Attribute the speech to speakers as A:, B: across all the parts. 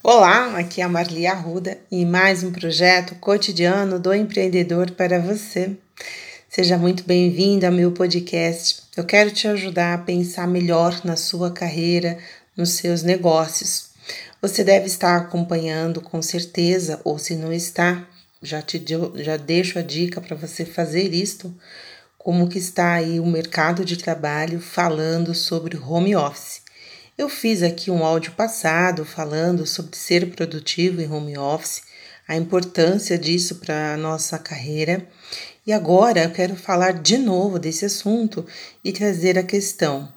A: Olá, aqui é a Marli Arruda e mais um projeto cotidiano do empreendedor para você. Seja muito bem-vindo ao meu podcast. Eu quero te ajudar a pensar melhor na sua carreira, nos seus negócios. Você deve estar acompanhando com certeza, ou se não está, já te já deixo a dica para você fazer isto. Como que está aí o mercado de trabalho falando sobre home office. Eu fiz aqui um áudio passado falando sobre ser produtivo em home office, a importância disso para a nossa carreira. E agora eu quero falar de novo desse assunto e trazer a questão: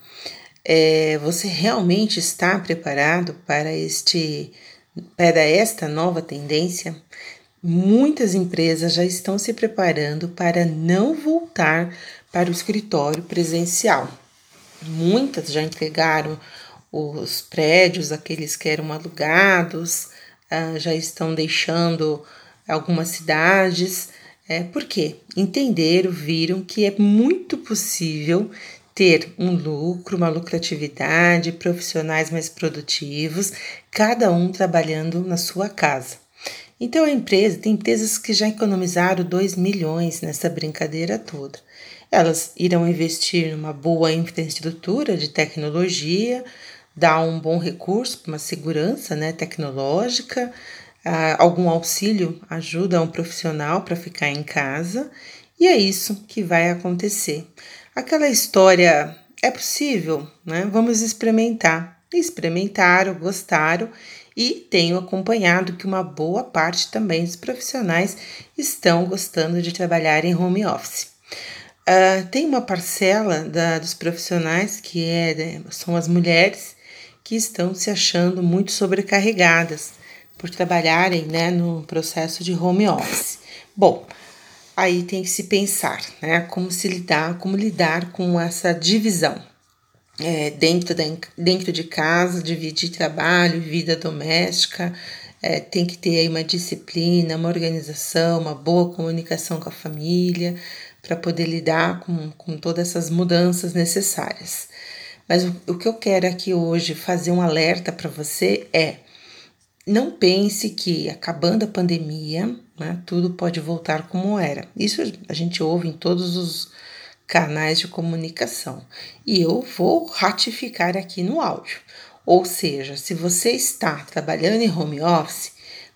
A: é, você realmente está preparado para este para esta nova tendência? Muitas empresas já estão se preparando para não voltar para o escritório presencial. Muitas já entregaram os prédios, aqueles que eram alugados, ah, já estão deixando algumas cidades. É, por quê? Entenderam, viram que é muito possível ter um lucro, uma lucratividade, profissionais mais produtivos, cada um trabalhando na sua casa. Então a empresa, tem empresas que já economizaram 2 milhões nessa brincadeira toda. Elas irão investir numa boa infraestrutura de tecnologia, dá um bom recurso uma segurança né, tecnológica, uh, algum auxílio ajuda um profissional para ficar em casa, e é isso que vai acontecer. Aquela história é possível, né? Vamos experimentar. Experimentaram, gostaram e tenho acompanhado que uma boa parte também dos profissionais estão gostando de trabalhar em home office. Uh, tem uma parcela da, dos profissionais que é, né, são as mulheres que estão se achando muito sobrecarregadas por trabalharem né, no processo de home office. Bom, aí tem que se pensar né, como se lidar, como lidar com essa divisão. É, dentro, da, dentro de casa, dividir trabalho, vida doméstica, é, tem que ter aí uma disciplina, uma organização, uma boa comunicação com a família, para poder lidar com, com todas essas mudanças necessárias. Mas o, o que eu quero aqui hoje fazer um alerta para você é: não pense que acabando a pandemia, né, tudo pode voltar como era. Isso a gente ouve em todos os canais de comunicação. E eu vou ratificar aqui no áudio. Ou seja, se você está trabalhando em home office,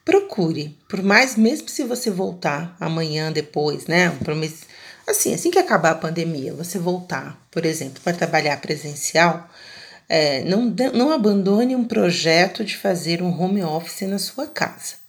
A: procure, por mais mesmo se você voltar amanhã depois, né, Assim, assim que acabar a pandemia, você voltar, por exemplo, para trabalhar presencial, é, não, não abandone um projeto de fazer um home office na sua casa.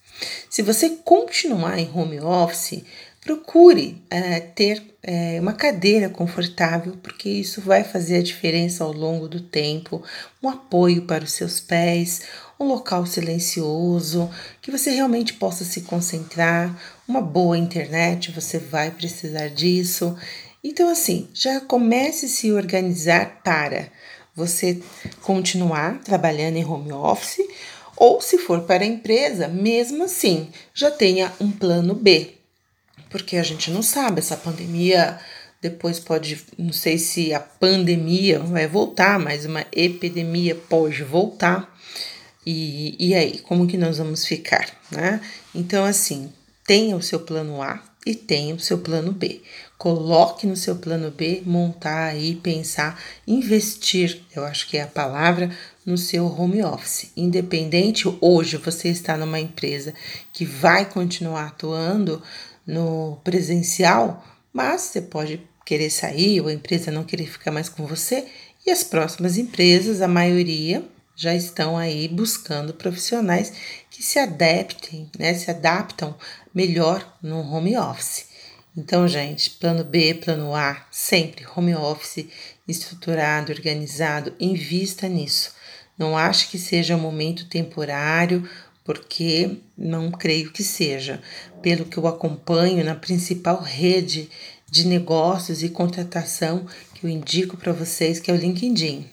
A: Se você continuar em home office, procure é, ter é, uma cadeira confortável, porque isso vai fazer a diferença ao longo do tempo, um apoio para os seus pés, um local silencioso, que você realmente possa se concentrar, uma boa internet, você vai precisar disso. Então, assim, já comece a se organizar para você continuar trabalhando em home office, ou se for para a empresa, mesmo assim, já tenha um plano B. Porque a gente não sabe, essa pandemia depois pode, não sei se a pandemia vai voltar, mas uma epidemia pode voltar. E, e aí, como que nós vamos ficar, né? Então, assim, tenha o seu plano A e tenha o seu plano B. Coloque no seu plano B, montar aí, pensar, investir, eu acho que é a palavra, no seu home office. Independente, hoje você está numa empresa que vai continuar atuando no presencial, mas você pode querer sair ou a empresa não querer ficar mais com você. E as próximas empresas, a maioria, já estão aí buscando profissionais que se adaptem, né, se adaptam melhor no home office. Então, gente, plano B, plano A, sempre home office estruturado, organizado, invista nisso. Não ache que seja um momento temporário, porque não creio que seja. Pelo que eu acompanho na principal rede de negócios e contratação que eu indico para vocês, que é o LinkedIn.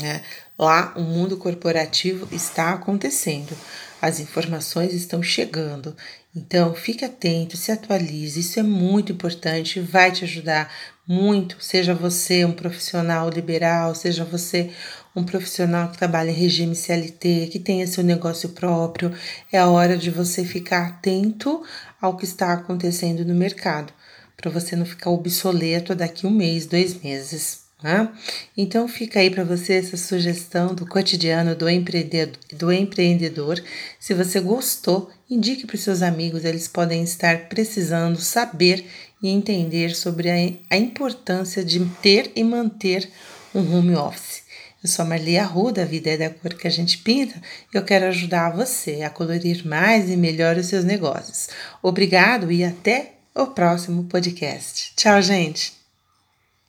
A: Né? Lá o mundo corporativo está acontecendo, as informações estão chegando. Então fique atento, se atualize, isso é muito importante, vai te ajudar muito. Seja você um profissional liberal, seja você um profissional que trabalha em regime CLT, que tenha seu negócio próprio. É a hora de você ficar atento ao que está acontecendo no mercado, para você não ficar obsoleto daqui um mês, dois meses. Né? Então fica aí para você essa sugestão do cotidiano do empreendedor, do empreendedor. Se você gostou, indique para os seus amigos, eles podem estar precisando saber e entender sobre a, a importância de ter e manter um home office. Eu sou a Marli Arruda, a vida é da cor que a gente pinta e eu quero ajudar você a colorir mais e melhor os seus negócios. Obrigado e até o próximo podcast. Tchau, gente!